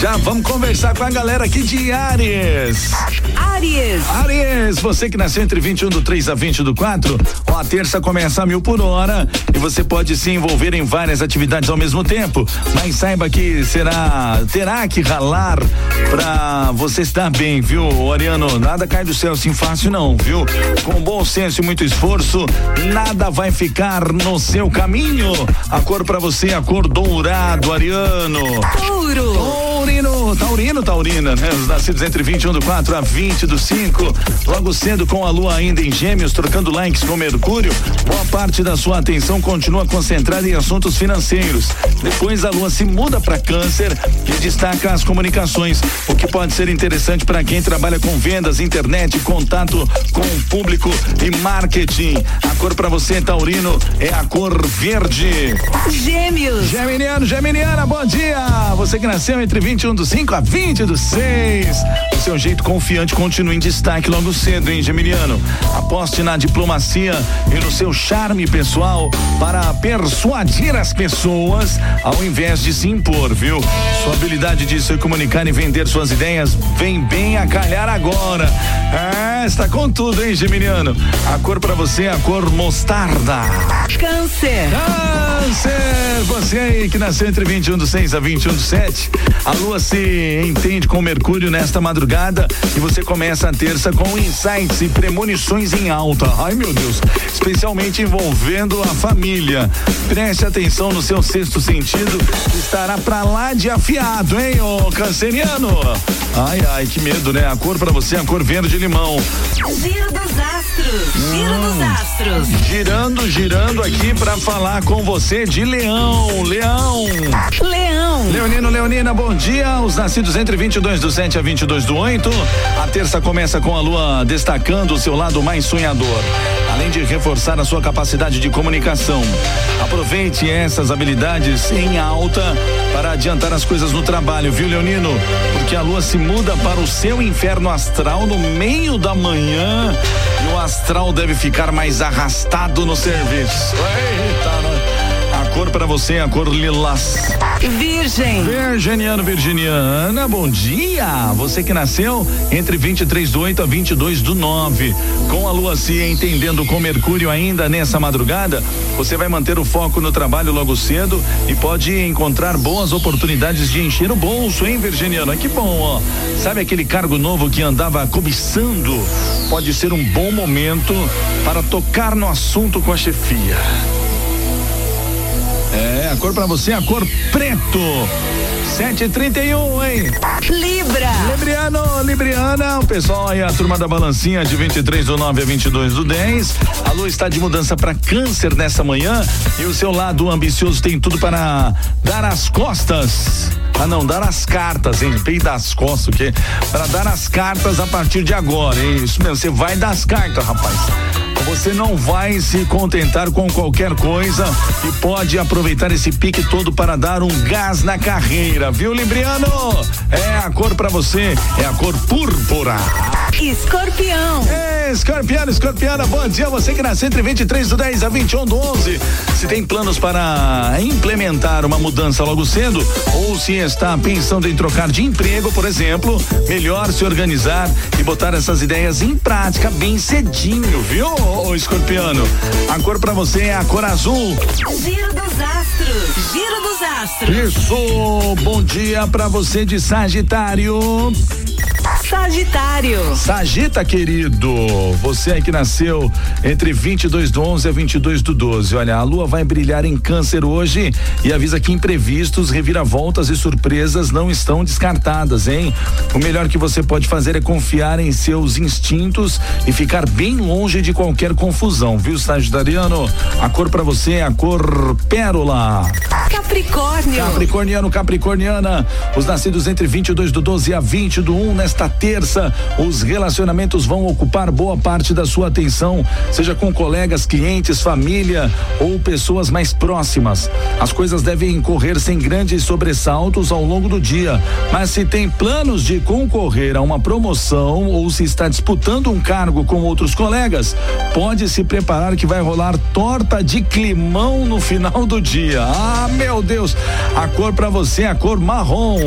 Já vamos conversar com a galera aqui de Ares. Ares. Ares, você que nasceu entre 21 do 3 a 20 do 4, ó, a terça começa a mil por hora e você pode se envolver em várias atividades ao mesmo tempo. Mas saiba que será, terá que ralar pra você estar bem, viu, Ariano? Nada cai do céu assim fácil, não, viu? Com bom senso e muito esforço, nada vai ficar no seu caminho. A cor pra você é a cor dourado, Ariano. Touro. Taurino, Taurino, Taurina, né? Os nascidos entre 21 do 4 a 20 do 5. Logo cedo, com a lua ainda em gêmeos, trocando likes com Mercúrio, boa parte da sua atenção continua concentrada em assuntos financeiros. Depois a lua se muda para câncer e destaca as comunicações, o que pode ser interessante para quem trabalha com vendas, internet, contato com o público e marketing. A cor para você, Taurino, é a cor verde. Gêmeos. Geminiano, Geminiana, bom dia! Você que nasceu entre 21 do 5 a 20 do 6. O seu jeito confiante continua em destaque logo cedo, hein, Geminiano? Aposte na diplomacia e no seu charme pessoal para persuadir as pessoas ao invés de se impor, viu? Sua habilidade de se comunicar e vender suas ideias vem bem a calhar agora. É, está com tudo, hein, Geminiano? A cor para você é a cor mostarda. Câncer. Câncer, você aí que nasceu entre 21 do 6 a 21 do 7, a lua se entende com Mercúrio nesta madrugada e você começa a terça com insights e premonições em alta. Ai meu Deus, especialmente envolvendo a família. Preste atenção no seu sexto sentido, estará pra lá de afiado, hein, ô canceriano? Ai, ai, que medo, né? A cor pra você é a cor verde limão. Giro dos astros. Giro dos astros. Girando, girando aqui pra falar com você de leão, leão. Leão. Leonina, bom dia. Os nascidos entre 22 do 7 a 22 do 8. A terça começa com a lua destacando o seu lado mais sonhador, além de reforçar a sua capacidade de comunicação. Aproveite essas habilidades em alta para adiantar as coisas no trabalho, viu, Leonino? Porque a lua se muda para o seu inferno astral no meio da manhã e o astral deve ficar mais arrastado no serviço. Eita, nós. Cor para você é a cor lilás. Virgem. Virginiano, Virginiana, bom dia! Você que nasceu entre 23 do 8 a 22 do 9. Com a lua se entendendo com Mercúrio ainda nessa madrugada, você vai manter o foco no trabalho logo cedo e pode encontrar boas oportunidades de encher o bolso, hein, Virginiano? Que bom, ó. Sabe aquele cargo novo que andava cobiçando? Pode ser um bom momento para tocar no assunto com a chefia. É, a cor pra você é a cor preto. 731, hein? Libra. Libriano, Libriana, o pessoal aí, a turma da balancinha de 23 do 9 a 22 do 10. A lua está de mudança para câncer nessa manhã e o seu lado ambicioso tem tudo para dar as costas. Ah, não, dar as cartas, hein? Pei das costas, o quê? Para dar as cartas a partir de agora, hein? Isso mesmo, você vai dar as cartas, rapaz. Você não vai se contentar com qualquer coisa e pode aproveitar esse pique todo para dar um gás na carreira, viu, Libriano? É a cor para você, é a cor púrpura. Escorpião. É, escorpiano, escorpiana, bom dia. Você que nasceu entre 23 do 10 a 21 do 11. Se tem planos para implementar uma mudança logo cedo, ou se está pensando em trocar de emprego, por exemplo, melhor se organizar e botar essas ideias em prática bem cedinho, viu, ô, escorpiano? A cor para você é a cor azul. Giro dos astros. Giro dos astros. Isso, bom dia para você de Sagitário. Sagitário. Sagita, querido, você aí que nasceu entre 22 do 11 a 22 do 12. Olha, a lua vai brilhar em Câncer hoje e avisa que imprevistos, reviravoltas e surpresas não estão descartadas, hein? O melhor que você pode fazer é confiar em seus instintos e ficar bem longe de qualquer confusão, viu, Sagitariano? A cor para você é a cor pérola. Capricórnio. Capricorniano, Capricorniana, os nascidos entre 22 do 12 a 20 do 1 nesta terça, os relacionamentos vão ocupar boa parte da sua atenção, seja com colegas, clientes, família ou pessoas mais próximas. As coisas devem correr sem grandes sobressaltos ao longo do dia, mas se tem planos de concorrer a uma promoção ou se está disputando um cargo com outros colegas, pode se preparar que vai rolar torta de climão no final do dia. Ah, meu Deus. A cor para você, a cor marrom.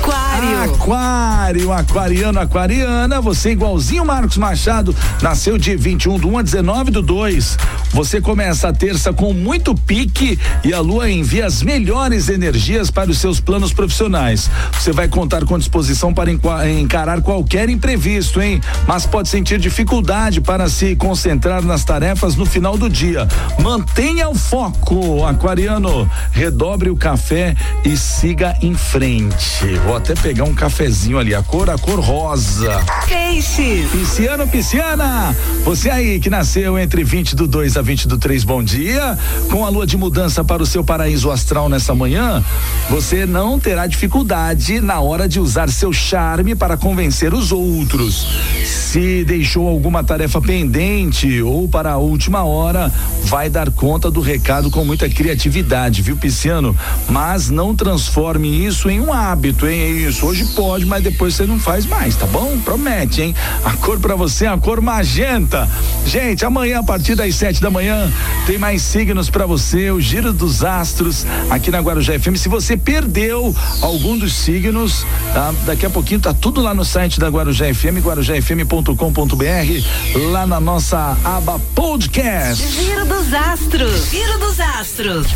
Aquário. Aquário, aquariano, aquariana, você igualzinho Marcos Machado, nasceu dia 21 do 1 a 19 do 2. Você começa a terça com muito pique e a lua envia as melhores energias para os seus planos profissionais. Você vai contar com disposição para encarar qualquer imprevisto, hein? Mas pode sentir dificuldade para se concentrar nas tarefas no final do dia. Mantenha o foco, aquariano. Redobre o café e siga em frente. Vou até pegar um cafezinho ali, a cor, a cor rosa. Peixes. Pisciano, pisciana. Você aí que nasceu entre 20 do 2 a 20 do 3, bom dia. Com a lua de mudança para o seu paraíso astral nessa manhã, você não terá dificuldade na hora de usar seu charme para convencer os outros. Se deixou alguma tarefa pendente ou para a última hora, vai dar conta do recado com muita criatividade, viu, Pisciano? Mas não transforme isso em um hábito, hein? É isso. Hoje pode, mas depois você não faz mais, tá bom? Promete, hein? A cor para você é a cor magenta. Gente, amanhã a partir das sete da manhã tem mais signos para você, o giro dos astros aqui na Guarujá FM. Se você perdeu algum dos signos, tá? Daqui a pouquinho tá tudo lá no site da Guarujá FM, guarujafm.com.br, lá na nossa aba podcast. Giro dos astros. Giro dos astros.